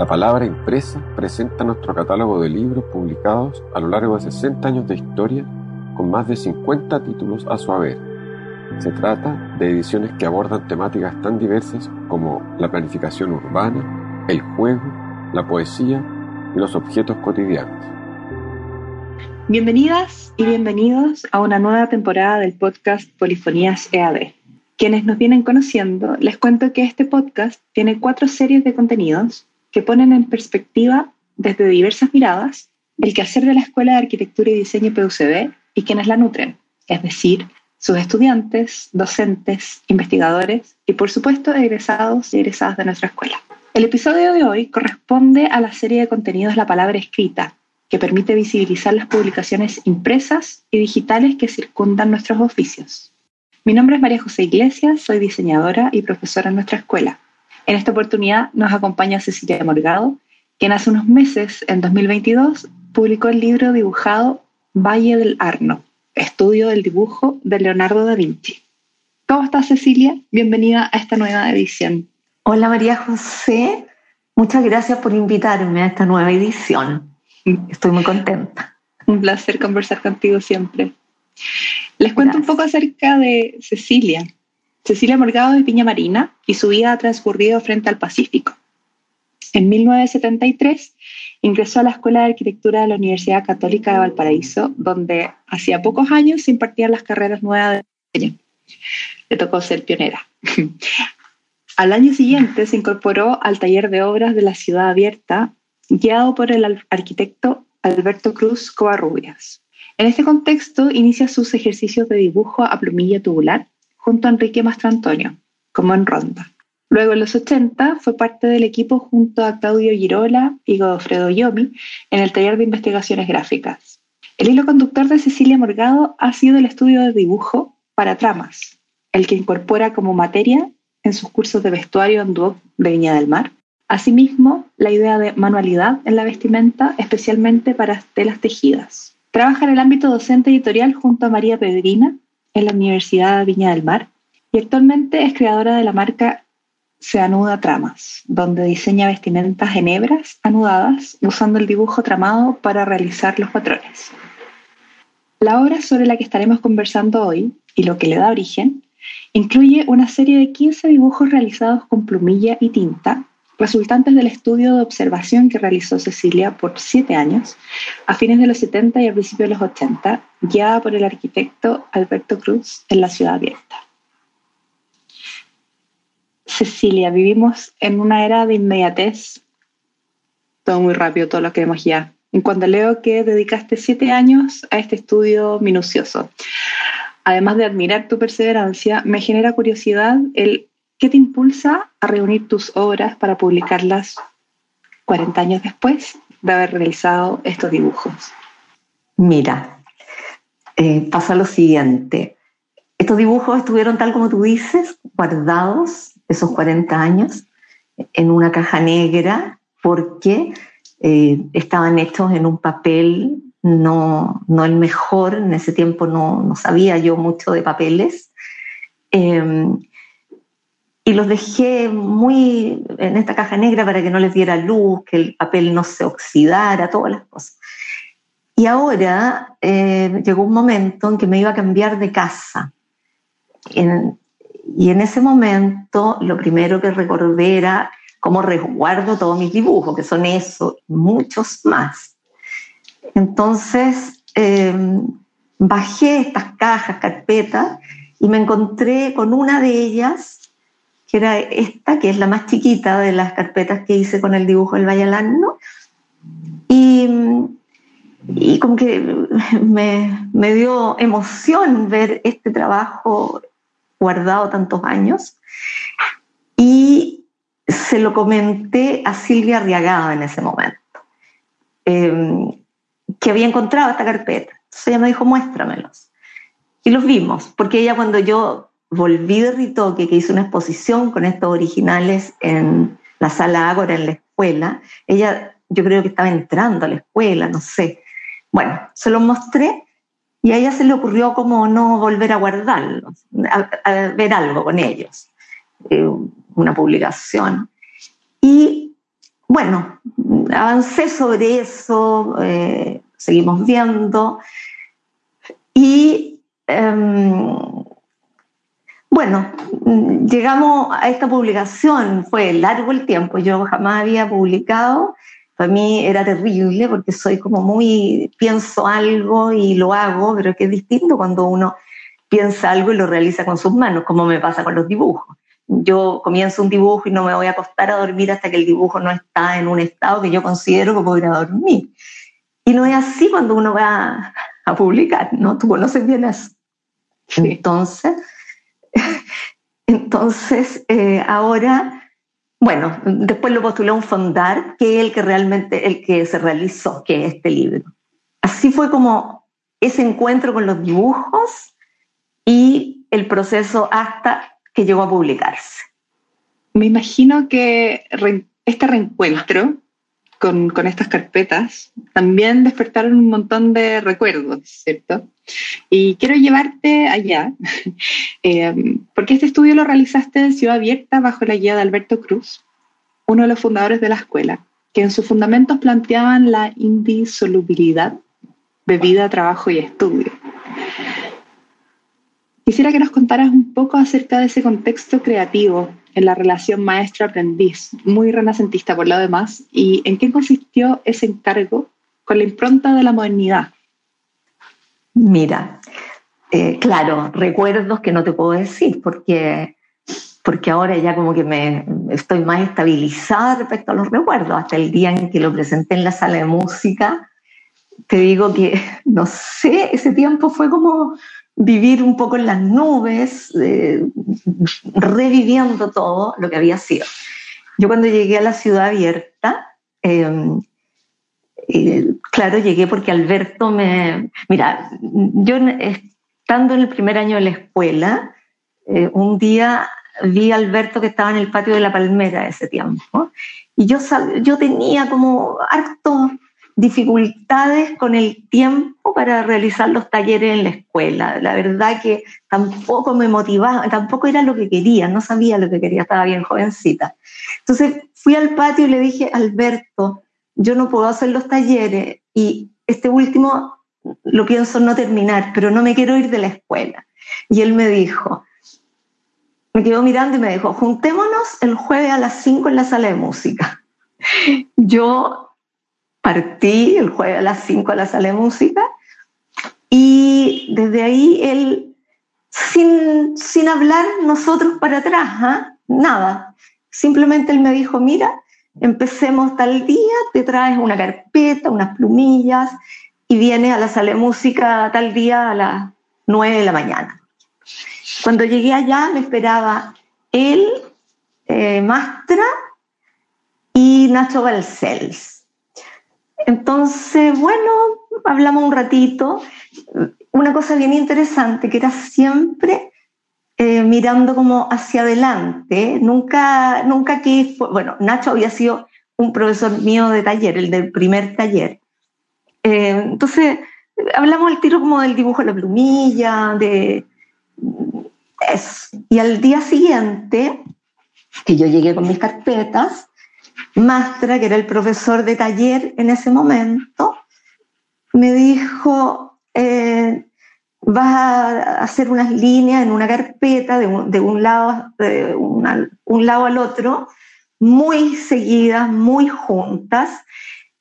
La palabra impresa presenta nuestro catálogo de libros publicados a lo largo de 60 años de historia con más de 50 títulos a su haber. Se trata de ediciones que abordan temáticas tan diversas como la planificación urbana, el juego, la poesía y los objetos cotidianos. Bienvenidas y bienvenidos a una nueva temporada del podcast Polifonías EAD. Quienes nos vienen conociendo, les cuento que este podcast tiene cuatro series de contenidos que ponen en perspectiva desde diversas miradas el quehacer de la Escuela de Arquitectura y Diseño PUCB y quienes la nutren, es decir, sus estudiantes, docentes, investigadores y por supuesto egresados y egresadas de nuestra escuela. El episodio de hoy corresponde a la serie de contenidos La Palabra Escrita, que permite visibilizar las publicaciones impresas y digitales que circundan nuestros oficios. Mi nombre es María José Iglesias, soy diseñadora y profesora en nuestra escuela. En esta oportunidad nos acompaña Cecilia Morgado, quien hace unos meses, en 2022, publicó el libro dibujado Valle del Arno, estudio del dibujo de Leonardo da Vinci. ¿Cómo estás, Cecilia? Bienvenida a esta nueva edición. Hola, María José. Muchas gracias por invitarme a esta nueva edición. Estoy muy contenta. Un placer conversar contigo siempre. Les cuento un poco acerca de Cecilia. Cecilia Morgado de Piña Marina y su vida ha transcurrido frente al Pacífico. En 1973 ingresó a la Escuela de Arquitectura de la Universidad Católica de Valparaíso, donde hacía pocos años se impartían las carreras nuevas de diseño. Le tocó ser pionera. Al año siguiente se incorporó al taller de obras de la Ciudad Abierta guiado por el arquitecto Alberto Cruz Covarrubias. En este contexto inicia sus ejercicios de dibujo a plumilla tubular junto a Enrique Mastrantonio, como en ronda. Luego en los 80 fue parte del equipo junto a Claudio Girola y Godofredo Yomi en el taller de investigaciones gráficas. El hilo conductor de Cecilia Morgado ha sido el estudio de dibujo para tramas, el que incorpora como materia en sus cursos de vestuario en Duoc de Viña del Mar Asimismo, la idea de manualidad en la vestimenta, especialmente para telas tejidas. Trabaja en el ámbito docente editorial junto a María Pedrina en la Universidad Viña del Mar y actualmente es creadora de la marca Se Anuda Tramas, donde diseña vestimentas en hebras anudadas usando el dibujo tramado para realizar los patrones. La obra sobre la que estaremos conversando hoy y lo que le da origen incluye una serie de 15 dibujos realizados con plumilla y tinta resultantes del estudio de observación que realizó Cecilia por siete años, a fines de los 70 y a principios de los 80, guiada por el arquitecto Alberto Cruz en la ciudad abierta. Cecilia, vivimos en una era de inmediatez, todo muy rápido, todo lo queremos ya. En cuanto leo que dedicaste siete años a este estudio minucioso, además de admirar tu perseverancia, me genera curiosidad el ¿Qué te impulsa a reunir tus obras para publicarlas 40 años después de haber realizado estos dibujos? Mira, eh, pasa lo siguiente. Estos dibujos estuvieron, tal como tú dices, guardados esos 40 años en una caja negra porque eh, estaban hechos en un papel no, no el mejor, en ese tiempo no, no sabía yo mucho de papeles. Eh, y los dejé muy en esta caja negra para que no les diera luz, que el papel no se oxidara, todas las cosas. Y ahora eh, llegó un momento en que me iba a cambiar de casa. y en ese momento lo primero que recordé era cómo resguardo todos mis dibujos, que son eso, muchos más. Entonces eh, bajé estas cajas, carpetas, y me encontré con una de ellas que era esta, que es la más chiquita de las carpetas que hice con el dibujo del Vallalano. Y, y como que me, me dio emoción ver este trabajo guardado tantos años. Y se lo comenté a Silvia Arriagada en ese momento, em, que había encontrado esta carpeta. Entonces ella me dijo, muéstramelos. Y los vimos, porque ella cuando yo volví de Ritoque, que hizo una exposición con estos originales en la sala Ágora en la escuela. Ella, yo creo que estaba entrando a la escuela, no sé. Bueno, se los mostré y a ella se le ocurrió como no volver a guardarlos, a, ver algo con ellos, eh, una publicación. Y bueno, avancé sobre eso, eh, seguimos viendo y em, bueno, llegamos a esta publicación, fue largo el tiempo, yo jamás había publicado, para mí era terrible porque soy como muy, pienso algo y lo hago, pero que es distinto cuando uno piensa algo y lo realiza con sus manos, como me pasa con los dibujos. Yo comienzo un dibujo y no me voy a acostar a dormir hasta que el dibujo no está en un estado que yo considero que puedo ir a dormir. Y no es así cuando uno va a publicar, ¿no? Tú conoces bien eso. Entonces, entonces eh, ahora, bueno, después lo postulé a un fondar, que es el que realmente, el que se realizó, que es este libro. Así fue como ese encuentro con los dibujos y el proceso hasta que llegó a publicarse. Me imagino que este reencuentro con, estas carpetas también despertaron un montón de recuerdos, ¿cierto? Y quiero llevarte allá, eh, porque este estudio lo realizaste en Ciudad Abierta bajo la guía de Alberto Cruz, uno de los fundadores de la escuela, que en sus fundamentos planteaban la indisolubilidad de vida, trabajo y estudio. Quisiera que nos contaras un poco acerca de ese contexto creativo en la relación maestro-aprendiz, muy renacentista por lo demás, y en qué consistió ese encargo con la impronta de la modernidad. Mira, eh, claro, recuerdos que no te puedo decir porque, porque ahora ya como que me estoy más estabilizada respecto a los recuerdos. Hasta el día en que lo presenté en la sala de música, te digo que, no sé, ese tiempo fue como vivir un poco en las nubes, eh, reviviendo todo lo que había sido. Yo cuando llegué a la ciudad abierta, em, eh, claro, llegué porque Alberto me... Mira, yo estando en el primer año de la escuela, eh, un día vi a Alberto que estaba en el patio de la Palmera ese tiempo, y yo, yo tenía como harto dificultades con el tiempo para realizar los talleres en la escuela. La verdad que tampoco me motivaba, tampoco era lo que quería, no sabía lo que quería, estaba bien jovencita. Entonces fui al patio y le dije, Alberto, yo no puedo hacer los talleres y este último lo pienso no terminar, pero no me quiero ir de la escuela. Y él me dijo, me quedó mirando y me dijo, juntémonos el jueves a las 5 en la sala de música. Yo partí el jueves a las 5 a la sala de música y desde ahí él, sin, sin hablar nosotros para atrás, ¿ah? nada, simplemente él me dijo, mira, empecemos tal día, te traes una carpeta, unas plumillas y vienes a la sala de música tal día a las 9 de la mañana. Cuando llegué allá me esperaba él, eh, Mastra y Nacho Balcells entonces, bueno, hablamos un ratito. Una cosa bien interesante, que era siempre eh, mirando como hacia adelante. Nunca, nunca que bueno, Nacho había sido un profesor mío de taller, el del primer taller. Eh, entonces, hablamos al tiro como del dibujo de la plumilla, de eso. Y al día siguiente, que yo llegué con mis carpetas, Mastra, que era el profesor de taller en ese momento, me dijo, eh, vas a hacer unas líneas en una carpeta de un, lado, de un lado al otro, muy seguidas, muy juntas,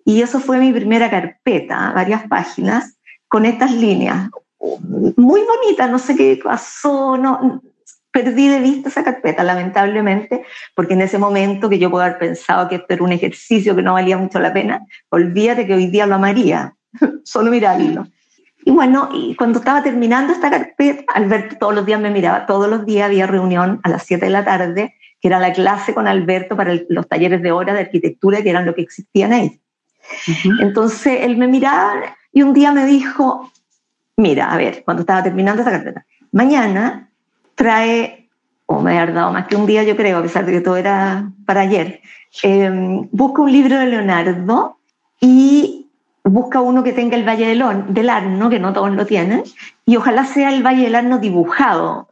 y eso fue mi primera carpeta, varias páginas, con estas líneas. Muy bonitas, no sé qué pasó, no, perdí de vista esa carpeta, lamentablemente, porque en ese momento que yo puedo haber pensado que esto era un ejercicio que no valía mucho la pena, olvídate que hoy día lo amaría, solo mirarlo. Y bueno, y cuando estaba terminando esta carpeta, Alberto todos los días me miraba, todos los días había reunión a las 7 de la tarde, que era la clase con Alberto para los talleres de hora de arquitectura, que eran lo que existían ahí. Entonces él me miraba y un día me dijo, mira, a ver, cuando estaba terminando esta carpeta, mañana trae, o me ha dado más que un día yo creo, a pesar de que todo era para ayer, em, busca un libro de Leonardo y busca uno que tenga el Valle del, del Arno, que no todos lo tienen, y ojalá sea el Valle del Arno dibujado,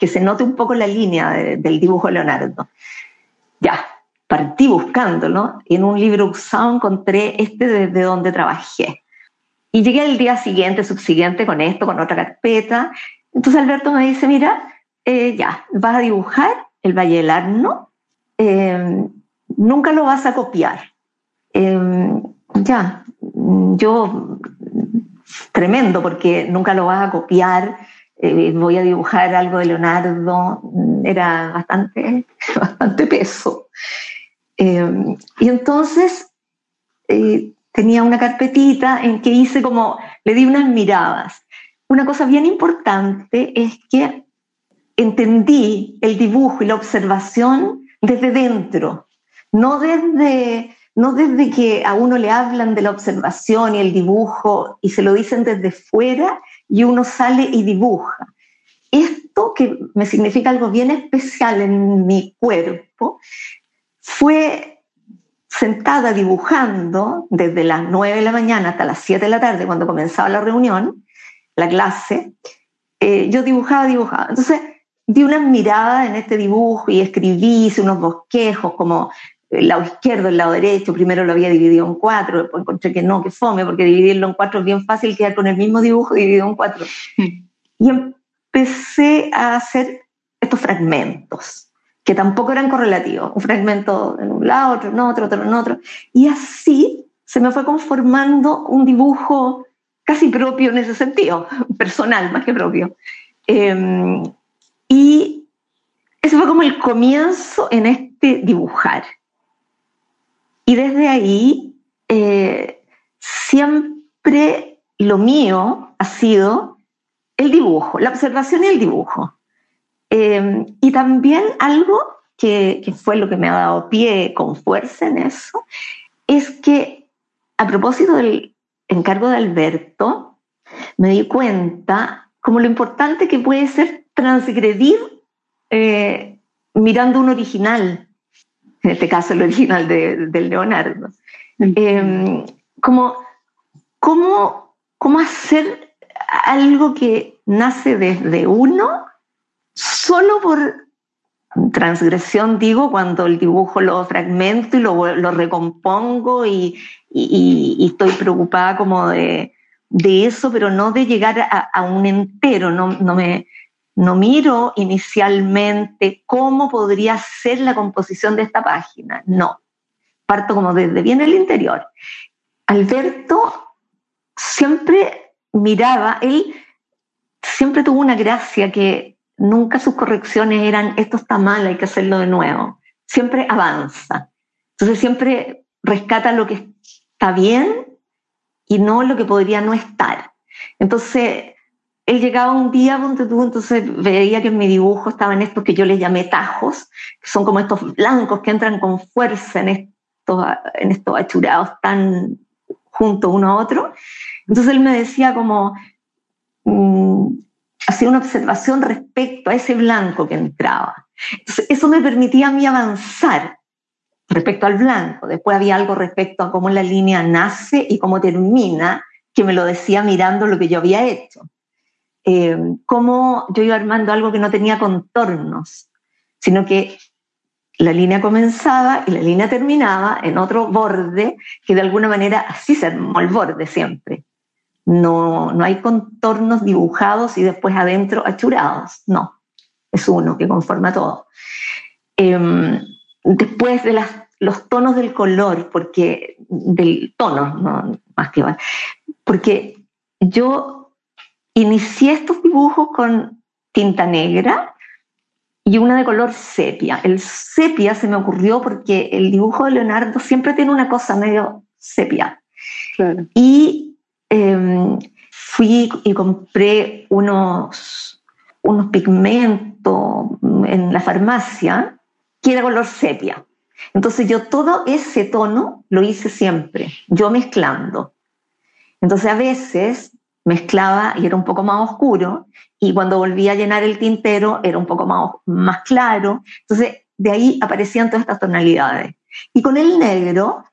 que se note un poco la línea del dibujo de Leonardo. Ya, partí buscándolo y en un libro usado encontré este desde donde trabajé. Y llegué el día siguiente, subsiguiente, con esto, con otra carpeta. Entonces Alberto me dice, mira, eh, ya, vas a dibujar el Valle del Arno, eh, nunca lo vas a copiar. Eh, ya, yo, tremendo, porque nunca lo vas a copiar, voy a dibujar algo de Leonardo, era bastante, bastante peso. y entonces tenía una carpetita en que hice como, le di unas miradas. Una cosa bien importante es que entendí el dibujo y la observación desde dentro, no desde, no desde que a uno le hablan de la observación y el dibujo y se lo dicen desde fuera y uno sale y dibuja. Esto que me significa algo bien especial en mi cuerpo fue sentada dibujando desde las 9 de la mañana hasta las 7 de la tarde cuando comenzaba la reunión, la clase, eh, yo dibujaba, dibujaba. Entonces, di unas miradas en este dibujo y escribí, hice unos bosquejos como el lado izquierdo, el lado derecho, primero lo había dividido en cuatro, después encontré que no, que fome, porque dividirlo en cuatro es bien fácil quedar con el mismo dibujo dividido en cuatro. Y empecé a hacer estos fragmentos, que tampoco eran correlativos, un fragmento en un lado, otro en otro, otro en otro, y así se me fue conformando un dibujo casi propio en ese sentido, personal más que propio. Eh, y eso fue como el comienzo en este dibujar. Y desde ahí, eh, siempre lo mío ha sido el dibujo, la observación y el dibujo. Eh, y también algo que, que, fue lo que me ha dado pie con fuerza en eso, es que a propósito del encargo de Alberto, me di cuenta como lo importante que puede ser transgredir eh, mirando un original, en este caso el original de, Leonardo. Eh, como, ¿cómo, ¿Cómo hacer algo que nace desde uno solo por transgresión, digo, cuando el dibujo lo fragmento y lo, lo recompongo y, y, y, estoy preocupada como de, de, eso, pero no de llegar a, a un entero, no, no, me, no miro inicialmente cómo podría ser la composición de esta página, no. Parto como desde bien el interior. Alberto siempre miraba, él siempre tuvo una gracia que nunca sus correcciones eran esto está mal, hay que hacerlo de nuevo. Siempre avanza. Entonces siempre rescata lo que está bien y no lo que podría no estar. Entonces, él llegaba un día, entonces veía que en mi dibujo estaban estos que yo les llamé tajos, que son como estos blancos que entran con fuerza en estos, en estos achurados tan juntos uno a otro. Entonces él me decía como, mmm, hacía una observación respecto a ese blanco que entraba. Entonces eso me permitía a mí avanzar respecto al blanco. Después había algo respecto a cómo la línea nace y cómo termina, que me lo decía mirando lo que yo había hecho eh, cómo yo iba armando algo que no tenía contornos, sino que la línea comenzaba y la línea terminaba en otro borde que de alguna manera así se armó el borde siempre. No, no hay contornos dibujados y después adentro achurados, no, es uno que conforma todo. Eh, después de los tonos del color, porque del tono, no, más que porque yo Inicié estos dibujos con tinta negra y una de color sepia. El sepia se me ocurrió porque el dibujo de Leonardo siempre tiene una cosa medio sepia. Y em, fui y compré unos, unos pigmentos en la farmacia que era color sepia. Entonces yo todo ese tono lo hice siempre, yo mezclando. Entonces a veces mezclaba y era un poco más oscuro, y cuando volvía a llenar el tintero era un poco más, más claro. Entonces, de ahí aparecían todas estas tonalidades. Y con el negro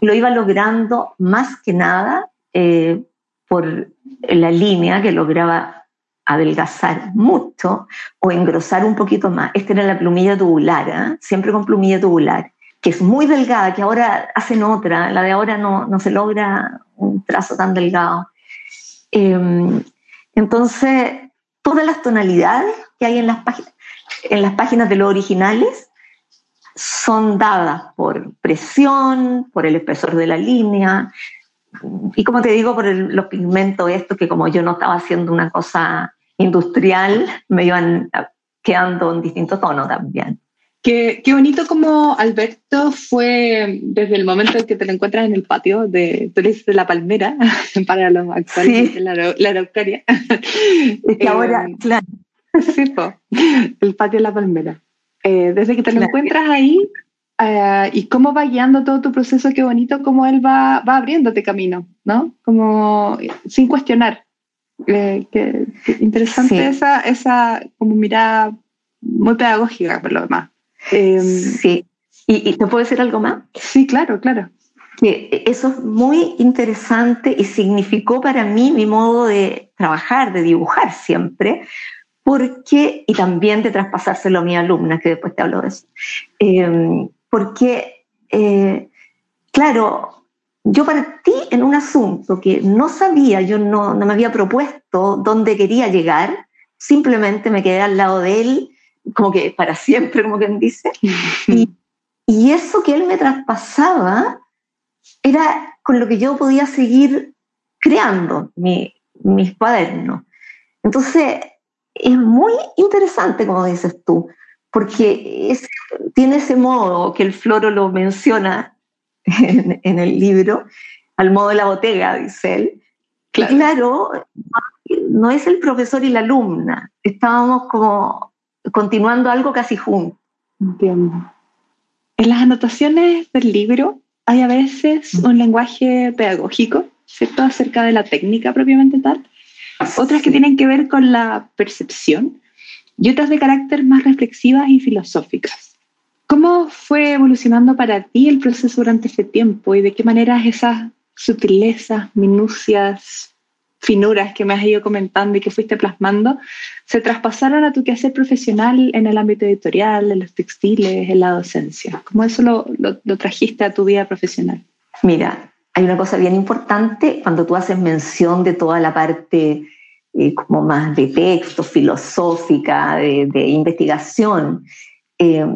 lo iba logrando más que nada eh, por la línea que lograba adelgazar mucho o engrosar un poquito más. Esta era la plumilla tubular, ¿eh? siempre con plumilla tubular. que es muy delgada, que ahora hacen otra, la de ahora no, no se logra un trazo tan delgado. Em, entonces, todas las tonalidades que hay en las, páginas, de los originales son dadas por presión, por el espesor de la línea, y como te digo, por los pigmentos estos, que como yo no estaba haciendo una cosa industrial, me iban quedando en distintos tonos también. Qué, qué, bonito como Alberto fue desde el momento en que te lo encuentras en el patio de, de la Palmera, para los actuales, sí. la, la araucaria. Es que ahora, eh, claro. Sí, po, el patio de la Palmera. Eh, desde que te lo encuentras ahí uh, y cómo va guiando todo tu proceso, qué bonito cómo él va, va abriéndote camino, ¿no? Como sin cuestionar. Eh, qué, qué interesante sí. esa, esa como mirada muy pedagógica por lo demás. Eh, sí. ¿Y, ¿Y, te puedo decir algo más? Sí, claro, claro. Que eso es muy interesante y significó para mí mi modo de trabajar, de dibujar siempre, porque, y también de traspasárselo a mi alumna, que después te hablo de eso, eh, porque, eh, claro, yo partí en un asunto que no sabía, yo no, no me había propuesto dónde quería llegar, simplemente me quedé al lado de él como que para siempre, como quien dice. Y, y, eso que él me traspasaba era con lo que yo podía seguir creando mi, mis cuadernos. Entonces, es muy interesante, como dices tú, porque es, tiene ese modo que el Floro lo menciona en, en, el libro, al modo de la botella, dice él. Claro. claro, no es el profesor y la alumna, estábamos como continuando algo casi junto. Entiendo. En las anotaciones del libro hay a veces un lenguaje pedagógico, ¿cierto? Acerca de la técnica propiamente tal. Otras que tienen que ver con la percepción y otras de carácter más reflexivas y filosóficas. ¿Cómo fue evolucionando para ti el proceso durante ese tiempo y de qué manera esas sutilezas, minucias, finuras que me has ido comentando y que fuiste plasmando, se traspasaron a tu quehacer profesional en el ámbito editorial, en los textiles, en la docencia? ¿Cómo eso lo, lo, trajiste a tu vida profesional? Mira, hay una cosa bien importante cuando tú haces mención de toda la parte eh, como más de texto, filosófica, de, investigación. Eh,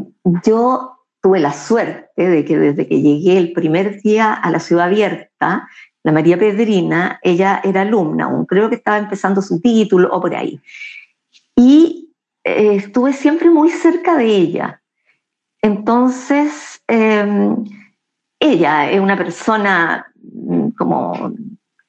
yo tuve la suerte de que desde que llegué el primer día a la ciudad abierta, la María Pedrina, ella era alumna creo que estaba empezando su título o por ahí. Y eh, estuve siempre muy cerca de ella. Entonces, eh, ella es una persona mm, como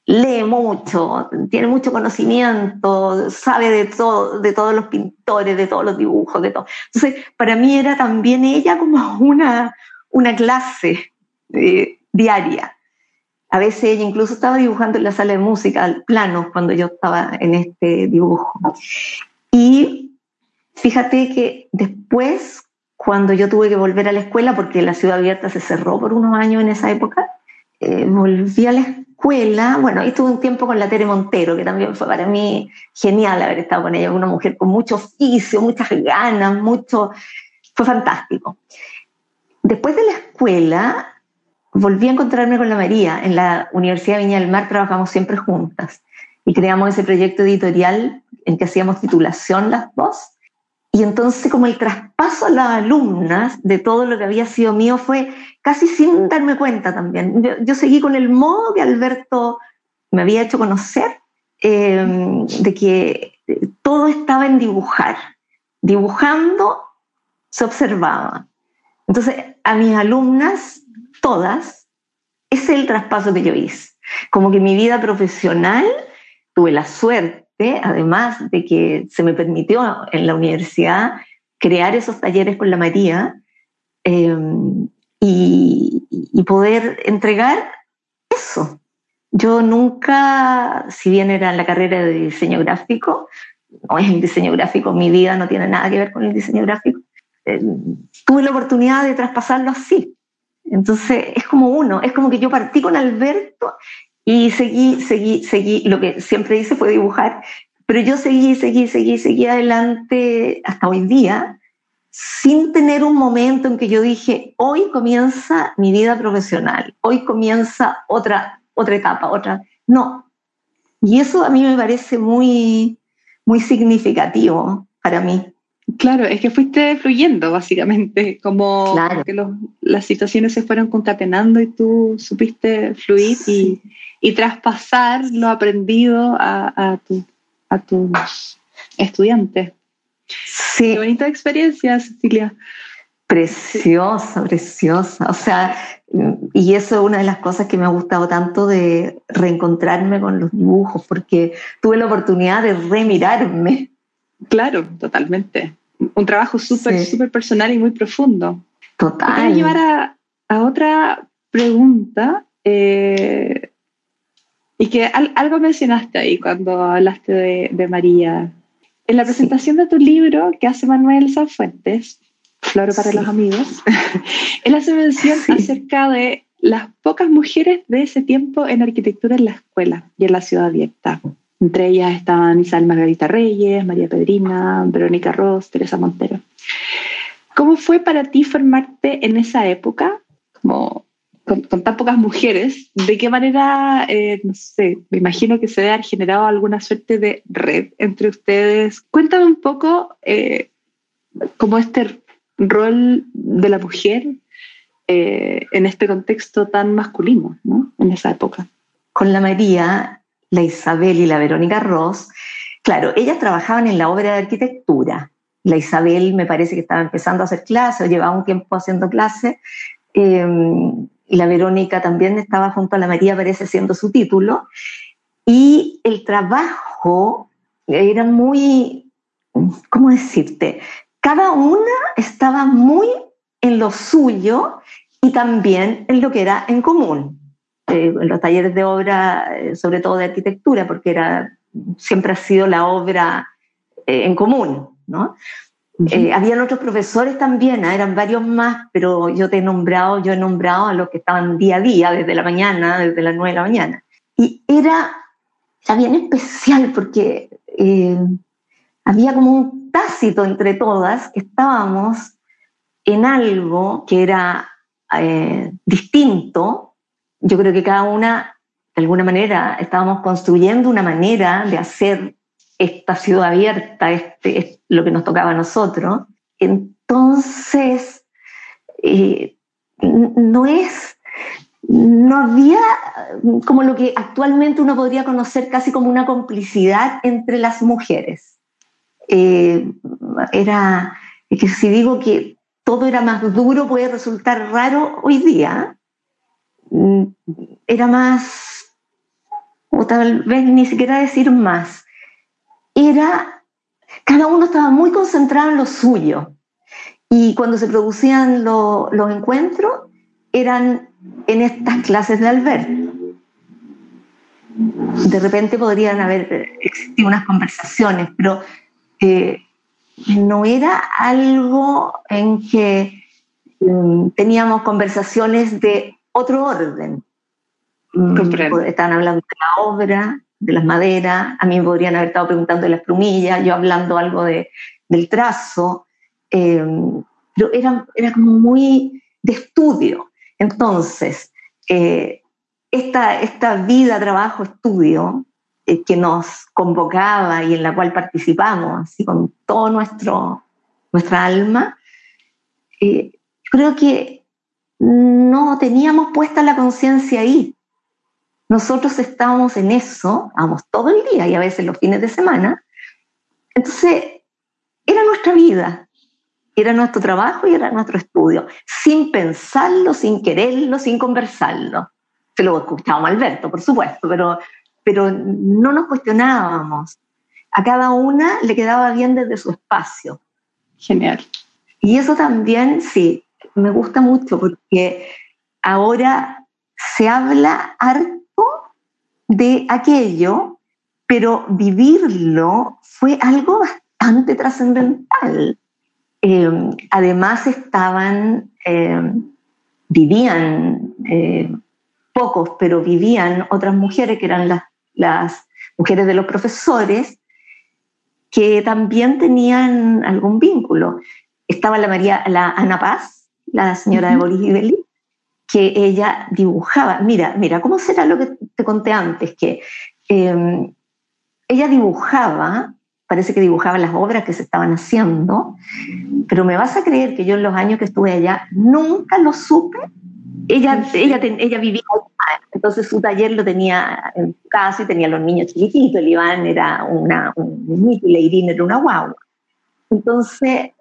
lee mucho, tiene mucho conocimiento, sabe de todo, de todos los pintores, de todos los dibujos, de todo. Entonces, para mí era también ella como una, una clase eh, diaria. A veces ella incluso estaba dibujando en la sala de música, al plano, cuando yo estaba en este dibujo. Y fíjate que después, cuando yo tuve que volver a la escuela, porque la ciudad abierta se cerró por unos años en esa época, eh, volví a la escuela, bueno, ahí estuve un tiempo con la Tere Montero, que también fue para mí genial haber estado con ella, una mujer con mucho oficio, muchas ganas, mucho, fue fantástico. Después de la escuela, volví a encontrarme con la María. En la Universidad de Viña del Mar trabajamos siempre juntas y creamos ese proyecto editorial en que hacíamos titulación las dos. Y entonces como el traspaso a las alumnas de todo lo que había sido mío fue casi sin darme cuenta también. Yo, yo seguí con el modo que Alberto me había hecho conocer, eh, de que todo estaba en dibujar. Dibujando se observaba. Entonces a mis alumnas todas, es el traspaso que yo hice. Como que mi vida profesional tuve la suerte, además de que se me permitió en la universidad crear esos talleres con la María eh, y, y poder entregar eso. Yo nunca, si bien era en la carrera de diseño gráfico, no es el diseño gráfico, mi vida no tiene nada que ver con el diseño gráfico, eh, tuve la oportunidad de traspasarlo así. Entonces es como uno, es como que yo partí con Alberto y seguí, seguí, seguí, lo que siempre hice fue dibujar, pero yo seguí, seguí, seguí, seguí adelante hasta hoy día sin tener un momento en que yo dije, hoy comienza mi vida profesional, hoy comienza otra, otra etapa, otra. No. Y eso a mí me parece muy, muy significativo para mí. Claro, es que fuiste fluyendo, básicamente, como que las situaciones se fueron concatenando y tú supiste fluir y, traspasar lo aprendido a, a, a tus estudiantes. Sí. Qué bonita experiencia, Cecilia. Preciosa, preciosa. O sea, y eso es una de las cosas que me ha gustado tanto de reencontrarme con los dibujos, porque tuve la oportunidad de remirarme. Claro, totalmente. Un trabajo súper, súper personal y muy profundo. Total. Quiero llevar a, a otra pregunta. Eh, y que algo mencionaste ahí cuando hablaste de, de María, en la presentación de tu libro que hace Manuel Sanfuentes, Floro para los amigos, él hace mención acerca de las pocas mujeres de ese tiempo en arquitectura en la escuela y en la ciudad abierta. Entre ellas estaban Isabel Margarita Reyes, María Pedrina, Verónica Ross, Teresa Montero. ¿Cómo fue para ti formarte en esa época? Como con, tan pocas mujeres, ¿de qué manera, eh, no sé, me imagino que se debe haber generado alguna suerte de red entre ustedes? Cuéntame un poco eh, cómo este rol de la mujer eh, en este contexto tan masculino, ¿no? En esa época. Con la María, la Isabel y la Verónica Ross, claro, ellas trabajaban en la obra de arquitectura. La Isabel me parece que estaba empezando a hacer clases, o llevaba un tiempo haciendo clases y la Verónica también estaba junto a la María, parece siendo su título, y el trabajo era muy, ¿cómo decirte? Cada una estaba muy en lo suyo y también en lo que era en común. Eh, en los talleres de obra, eh, sobre todo de arquitectura, porque era, siempre ha sido la obra eh, en común, ¿no? Eh, habían otros profesores también, ¿ah? eran varios más, pero yo te he nombrado, yo he nombrado a los que estaban día a día, desde la mañana, desde las nueve de la mañana. Y era, bien especial porque eh, había como un tácito entre todas que estábamos en algo que era eh, distinto. Yo creo que cada una, de alguna manera, estábamos construyendo una manera de hacer esta ciudad abierta, este, es lo que nos tocaba a nosotros. Entonces, eh, no es, no había como lo que actualmente uno podría conocer casi como una complicidad entre las mujeres. Eh, era, que si digo que todo era más duro puede resultar raro hoy día, era más, o tal vez ni siquiera decir más, era, cada uno estaba muy concentrado en lo suyo. Y cuando se producían los encuentros, eran en estas clases de Alberto. De repente podrían haber existido unas conversaciones, pero eh, no era algo en que mm, teníamos conversaciones de otro orden. Mm, estaban hablando de la obra, de las maderas, a mí me podrían haber estado preguntando de las plumillas, yo hablando algo de, del trazo, eh, pero era, era como muy de estudio. Entonces, eh, esta, esta vida, trabajo, estudio eh, que nos convocaba y en la cual participamos, así con todo nuestro, nuestra alma, creo que no teníamos puesta la conciencia ahí nosotros estábamos en eso, vamos todo el día y a veces los fines de semana. Entonces, era nuestra vida, era nuestro trabajo y era nuestro estudio, sin pensarlo, sin quererlo, sin conversarlo. Se lo escuchábamos a Alberto, por supuesto, pero, pero no nos cuestionábamos. A cada una le quedaba bien desde su espacio. Genial. Y eso también, sí, me gusta mucho porque ahora se habla harto de aquello, pero vivirlo fue algo bastante trascendental. Em, además estaban, em, vivían, eh, pocos, pero vivían otras mujeres que eran las, las mujeres de los profesores, que también tenían algún vínculo. estaba la María, la Ana Paz, la señora de Boris que ella dibujaba. Mira, mira, ¿cómo será lo que te conté antes? Que em, ella dibujaba, parece que dibujaba las obras que se estaban haciendo, pero me vas a creer que yo en los años que estuve allá nunca lo supe. Ella, ella, ella vivía entonces su taller lo tenía en casa y tenía los niños chiquititos, el Iván era una, un niñito y la Irina era una guagua. Entonces,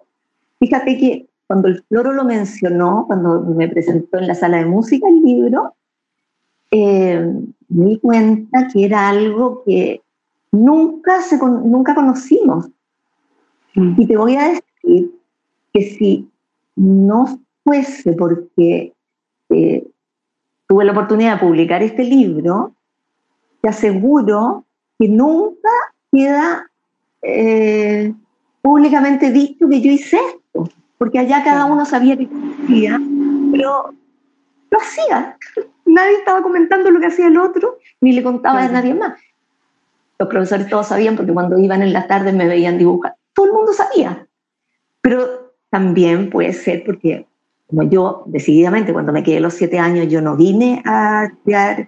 fíjate que cuando el Floro lo mencionó, cuando me presentó en la sala de música el libro, eh, me di cuenta que era algo que nunca, se, nunca conocimos. Mm. Y te voy a decir que si no fuese porque eh, tuve la oportunidad de publicar este libro, te aseguro que nunca queda eh, públicamente dicho que yo hice esto, porque allá cada uno sabía que hacía, pero lo hacía. Nadie estaba comentando lo que hacía el otro, ni le contaba a nadie más. Los profesores todos sabían porque cuando iban en la tarde me veían dibujar. Todo el mundo sabía. Pero también puede ser porque como yo decididamente cuando me quedé los siete años, yo no vine a estudiar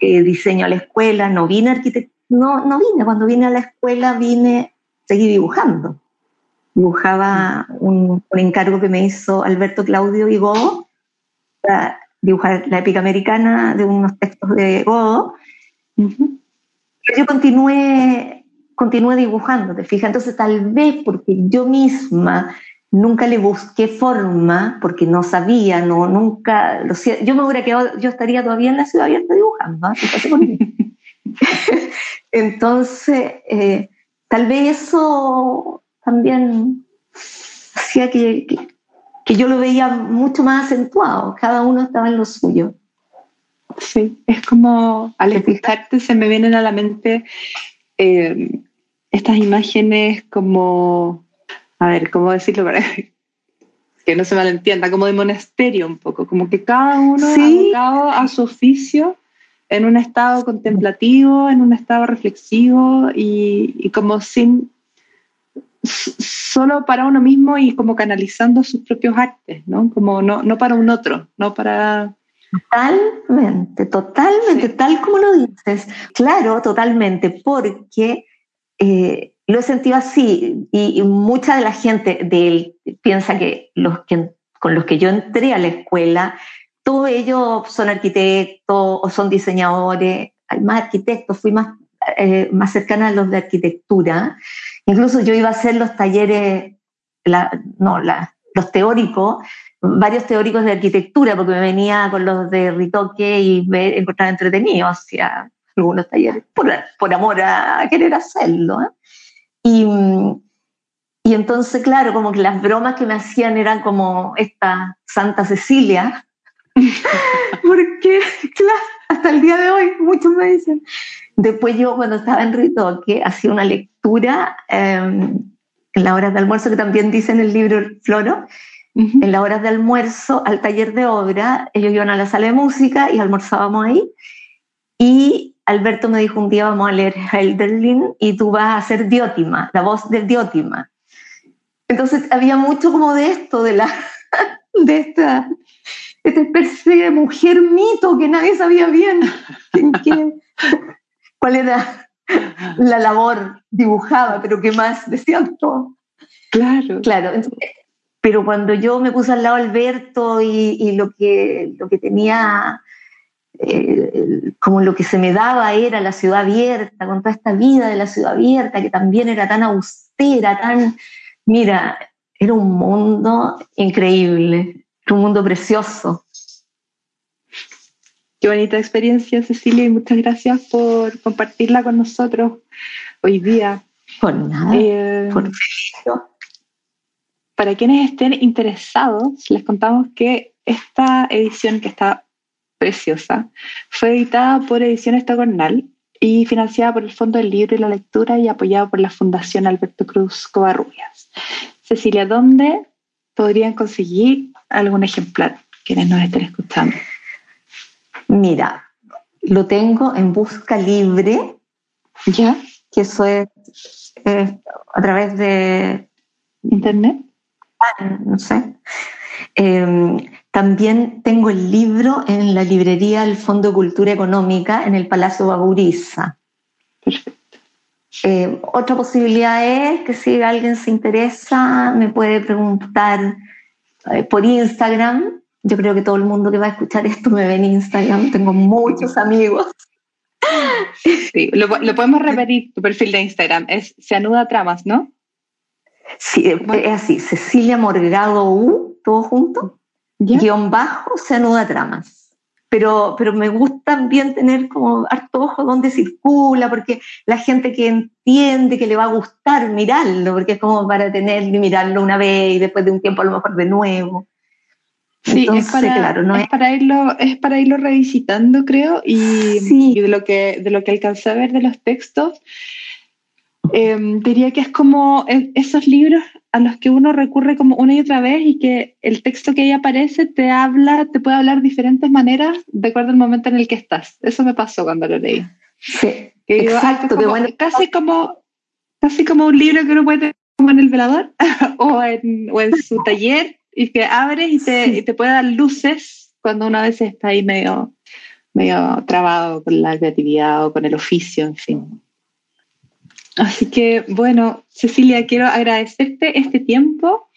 eh, diseño a la escuela, no vine a arquitectura, no, no vine, cuando vine a la escuela vine, seguí dibujando. Dibujaba un, encargo que me hizo Alberto Claudio y Godo, para dibujar la épica americana de unos textos de Godo. Yo continué, continué dibujando, te fijas, entonces tal vez porque yo misma nunca le busqué forma porque no sabía, no, nunca, lo, yo me hubiera quedado, yo estaría todavía en la ciudad abierta dibujando, ¿ah? Entonces, eh, tal vez eso también hacía que, que, yo lo veía mucho más acentuado, cada uno estaba en lo suyo. Sí, es como al escucharte se me vienen a la mente eh, estas imágenes como a ver, ¿cómo decirlo para que no se malentienda? Como de monasterio un poco, como que cada uno ¿Sí? a su oficio en un estado contemplativo, en un estado reflexivo y, como sin, solo para uno mismo y como canalizando sus propios artes, ¿no? Como no, no para un otro, no para... Totalmente, totalmente, tal como lo dices. Claro, totalmente, porque eh, lo he sentido así y, mucha de la gente de piensa que los que con los que yo entré a la escuela, todos ellos son arquitectos o son diseñadores, hay más arquitectos, fui más, eh, más cercana a los de arquitectura. Incluso yo iba a hacer los talleres, no, los teóricos, varios teóricos de arquitectura, porque me venía con los de Ritoque y me encontraba entretenido, sea, algunos talleres, por, por amor a querer hacerlo. ¿eh? Y, y entonces, claro, como que las bromas que me hacían eran como esta Santa Cecilia, porque, claro, hasta el día de hoy muchos me dicen. Después yo cuando estaba en Ritoque hacía una lectura em, en las horas de almuerzo, que también dice en el libro Floro, en las horas de almuerzo al taller de obra, ellos iban a la sala de música y almorzábamos ahí. Y Alberto me dijo un día vamos a leer Helderlin y tú vas a hacer Diótima, la voz de Diótima. Entonces había mucho como de esto, de, la, de esta, esta especie de mujer mito que nadie sabía bien cuál era la labor dibujada, pero qué más decía todo. Claro. Claro. pero cuando yo me puse al lado de Alberto y, y, lo, que, lo que tenía eh, como lo que se me daba era la ciudad abierta, con toda esta vida de la ciudad abierta, que también era tan austera, tan, mira, era un mundo increíble, un mundo precioso. Qué bonita experiencia, Cecilia, y muchas gracias por compartirla con nosotros hoy día. Por nada. Eh, por para quienes estén interesados, les contamos que esta edición que está preciosa. Fue editada por Ediciones Tacornal y financiada por el Fondo del Libro y la Lectura y apoyada por la Fundación Alberto Cruz Covarrubias. Cecilia, ¿dónde podrían conseguir algún ejemplar quienes nos estén escuchando? Mira, lo tengo en busca libre, ¿ya? Que eso es a través de internet. no sé. Em, también tengo el libro en la librería del Fondo de Cultura Económica en el Palacio Baburiza. Eh, otra posibilidad es que si alguien se interesa, me puede preguntar por Instagram. Yo creo que todo el mundo que va a escuchar esto me ve en Instagram. Tengo muchos amigos. Sí, lo, podemos repetir, tu perfil de Instagram. Es Se Anuda Tramas, ¿no? Sí, es así. Cecilia Morgado U, todo junto. Guión bajo, Se Anuda Tramas pero, pero me gusta también tener como harto ojo donde circula, porque la gente que entiende que le va a gustar mirarlo, porque es como para tener y mirarlo una vez y después de un tiempo a lo mejor de nuevo. Sí, es para, claro, no es, para irlo, es para irlo revisitando, creo, y, de lo que de lo que alcancé a ver de los textos, em, diría que es como esos libros a los que uno recurre como una y otra vez y que el texto que ahí aparece te habla, te puede hablar de diferentes maneras de acuerdo al momento en el que estás. Eso me pasó cuando lo leí. Sí, exacto. casi, como, casi como un libro que uno puede tener como en el velador o, en, o en su taller y que abre y te, y te puede dar luces cuando una vez está ahí medio, medio trabado con la creatividad o con el oficio, en fin. Así que, bueno, Cecilia, quiero agradecerte este tiempo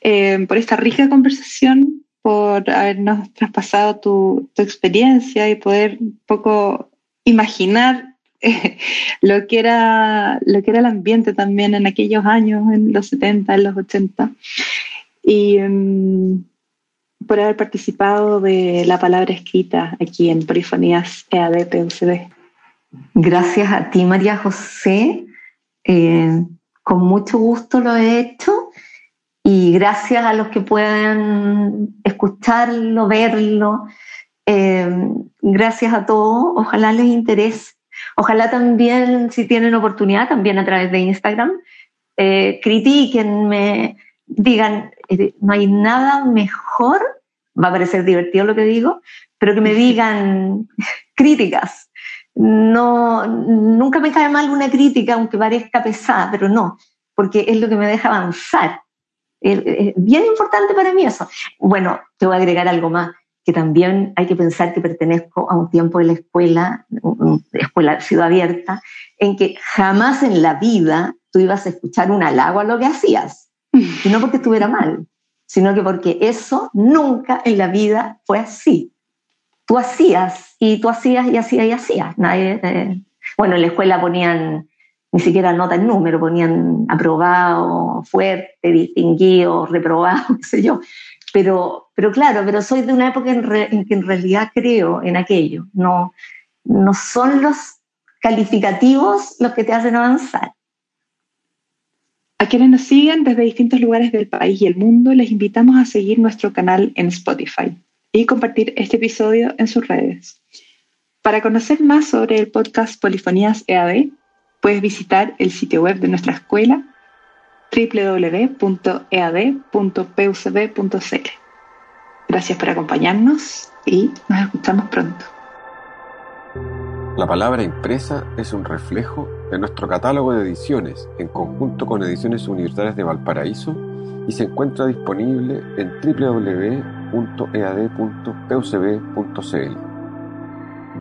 eh, por esta rica conversación, por habernos traspasado tu, experiencia y poder un poco imaginar eh, lo, que era, lo que era el ambiente también en aquellos años, en los 70, en los 80. Y em, por haber participado de la palabra escrita aquí en Polifonías EAD PUCD. Gracias a ti, María José. Eh, con mucho gusto lo he hecho y gracias a los que puedan escucharlo, verlo. Eh, gracias a todos. Ojalá les interese. Ojalá también, si tienen oportunidad, también a través de Instagram, eh, critiquenme, digan, eh, no hay nada mejor, va a parecer divertido lo que digo, pero que me digan críticas no, nunca me cae mal una crítica, aunque parezca pesada, pero no, porque es lo que me deja avanzar. Es bien importante para mí eso. Bueno, te voy a agregar algo más, que también hay que pensar que pertenezco a un tiempo de la escuela, escuela ciudad abierta, en que jamás en la vida tú ibas a escuchar un halago a lo que hacías, y no porque estuviera mal, sino que porque eso nunca en la vida fue así tú hacías y tú hacías y hacías y hacías. Eh, bueno, en la escuela ponían ni siquiera nota en número, ponían aprobado, fuerte, distinguido, reprobado, qué sé yo. Pero, pero claro, pero soy de una época en, que en realidad creo en aquello. No, no son los calificativos los que te hacen avanzar. A quienes nos siguen desde distintos lugares del país y el mundo, les invitamos a seguir nuestro canal en Spotify y compartir este episodio en sus redes. Para conocer más sobre el podcast Polifonías EAD, puedes visitar el sitio web de nuestra escuela www.ead.pucb.cl. Gracias por acompañarnos y nos escuchamos pronto. La palabra impresa es un reflejo de nuestro catálogo de ediciones en conjunto con Ediciones Universitarias de Valparaíso y se encuentra disponible en www.ead.pucb.cl.